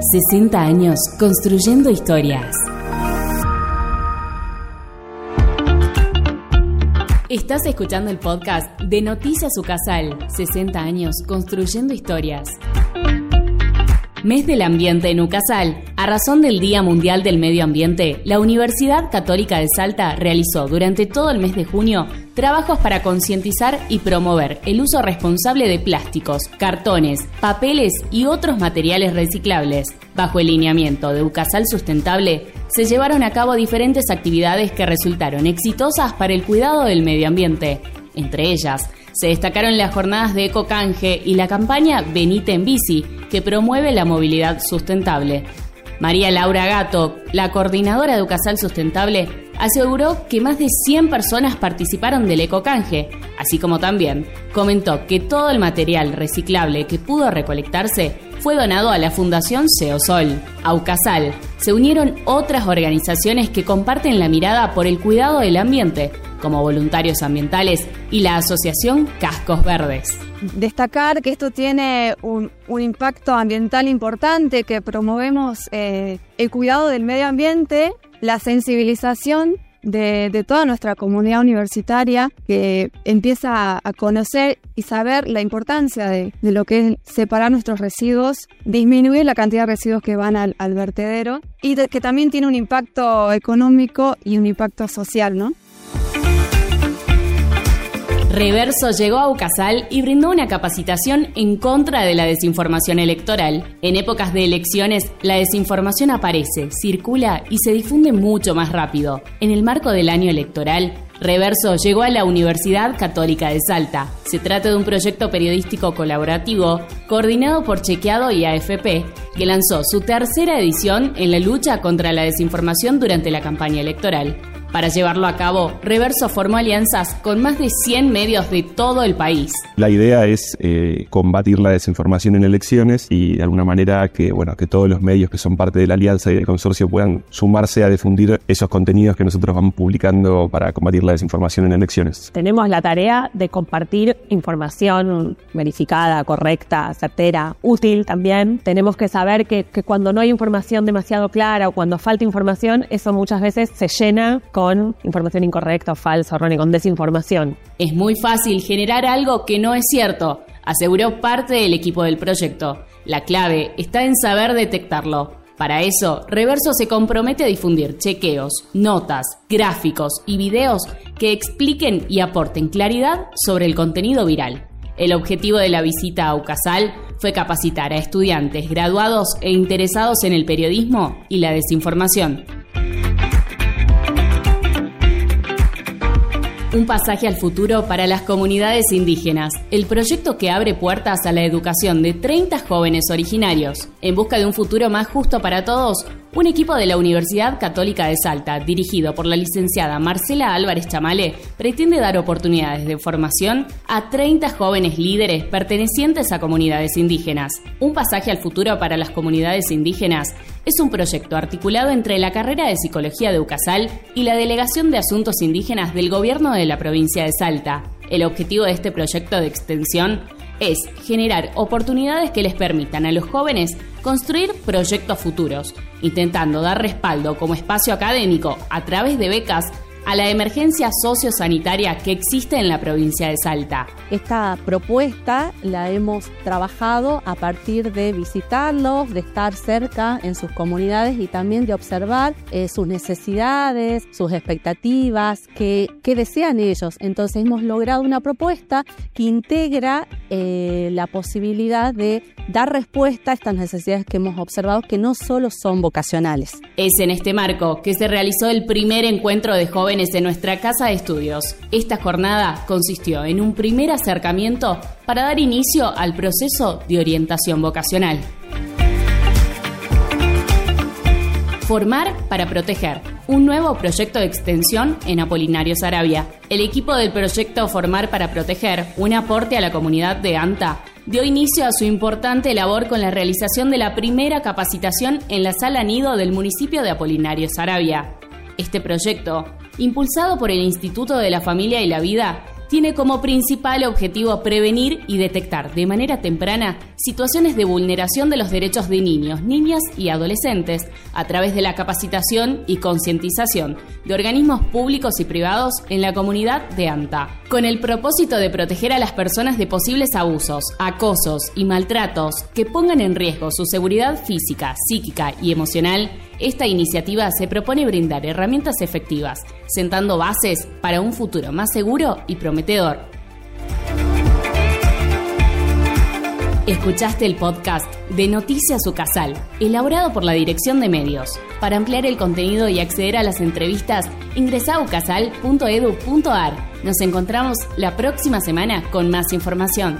60 años construyendo historias. Estás escuchando el podcast de Noticias Ucasal, 60 años construyendo historias. Mes del Ambiente en Ucasal. A razón del Día Mundial del Medio Ambiente, la Universidad Católica de Salta realizó durante todo el mes de junio trabajos para concientizar y promover el uso responsable de plásticos, cartones, papeles y otros materiales reciclables. Bajo el lineamiento de Ucasal Sustentable, se llevaron a cabo diferentes actividades que resultaron exitosas para el cuidado del medio ambiente. Entre ellas, se destacaron las jornadas de Ecocanje y la campaña Benite en Bici, que promueve la movilidad sustentable. María Laura Gato, la coordinadora de Ucasal Sustentable, aseguró que más de 100 personas participaron del ecocanje, así como también comentó que todo el material reciclable que pudo recolectarse fue donado a la Fundación Seosol. A Ucasal se unieron otras organizaciones que comparten la mirada por el cuidado del ambiente, como voluntarios ambientales y la Asociación Cascos Verdes. Destacar que esto tiene un, impacto ambiental importante, que promovemos eh, el cuidado del medio ambiente, la sensibilización de, toda nuestra comunidad universitaria que empieza a conocer y saber la importancia de, lo que es separar nuestros residuos, disminuir la cantidad de residuos que van al, al vertedero y que también tiene un impacto económico y un impacto social, ¿no? Reverso llegó a Ucasal y brindó una capacitación en contra de la desinformación electoral. En épocas de elecciones, la desinformación aparece, circula y se difunde mucho más rápido. En el marco del año electoral, Reverso llegó a la Universidad Católica de Salta. Se trata de un proyecto periodístico colaborativo coordinado por Chequeado y AFP, que lanzó su tercera edición en la lucha contra la desinformación durante la campaña electoral. Para llevarlo a cabo, Reverso formó alianzas con más de 100 medios de todo el país. La idea es eh, combatir la desinformación en elecciones y de alguna manera que, bueno, que todos los medios que son parte de la alianza y del consorcio puedan sumarse a difundir esos contenidos que nosotros vamos publicando para combatir la desinformación en elecciones. Tenemos la tarea de compartir información verificada, correcta, certera, útil también. Tenemos que saber que, que cuando no hay información demasiado clara o cuando falta información, eso muchas veces se llena con información incorrecta, falsa, errónea, con desinformación. Es muy fácil generar algo que no es cierto, aseguró parte del equipo del proyecto. La clave está en saber detectarlo. Para eso, Reverso se compromete a difundir chequeos, notas, gráficos y videos que expliquen y aporten claridad sobre el contenido viral. El objetivo de la visita a Ucasal fue capacitar a estudiantes graduados e interesados en el periodismo y la desinformación Un pasaje al futuro para las comunidades indígenas, el proyecto que abre puertas a la educación de 30 jóvenes originarios. En busca de un futuro más justo para todos, un equipo de la Universidad Católica de Salta, dirigido por la licenciada Marcela Álvarez Chamale, pretende dar oportunidades de formación a 30 jóvenes líderes pertenecientes a comunidades indígenas. Un pasaje al futuro para las comunidades indígenas es un proyecto articulado entre la carrera de Psicología de UCASAL y la Delegación de Asuntos Indígenas del Gobierno de la provincia de Salta. El objetivo de este proyecto de extensión es generar oportunidades que les permitan a los jóvenes construir proyectos futuros, intentando dar respaldo como espacio académico a través de becas a la emergencia sociosanitaria que existe en la provincia de Salta. Esta propuesta la hemos trabajado a partir de visitarlos, de estar cerca en sus comunidades y también de observar eh, sus necesidades, sus expectativas, qué, desean ellos. Entonces hemos logrado una propuesta que integra eh, la posibilidad de dar respuesta a estas necesidades que hemos observado que no solo son vocacionales. Es en este marco que se realizó el primer encuentro de jóvenes en nuestra casa de estudios. Esta jornada consistió en un primer acercamiento para dar inicio al proceso de orientación vocacional. Formar para proteger, un nuevo proyecto de extensión en Apolinario Sarabia. El equipo del proyecto Formar para proteger, un aporte a la comunidad de ANTA, dio inicio a su importante labor con la realización de la primera capacitación en la sala nido del municipio de Apolinario Sarabia. Este proyecto, impulsado por el Instituto de la Familia y la Vida, tiene como principal objetivo prevenir y detectar de manera temprana situaciones de vulneración de los derechos de niños, niñas y adolescentes a través de la capacitación y concientización de organismos públicos y privados en la comunidad de ANTA, con el propósito de proteger a las personas de posibles abusos, acosos y maltratos que pongan en riesgo su seguridad física, psíquica y emocional esta iniciativa se propone brindar herramientas efectivas, sentando bases para un futuro más seguro y prometedor. Escuchaste el podcast de Noticias Ucasal, elaborado por la Dirección de Medios. Para ampliar el contenido y acceder a las entrevistas, ingresa a ucasal.edu.ar. Nos encontramos la próxima semana con más información.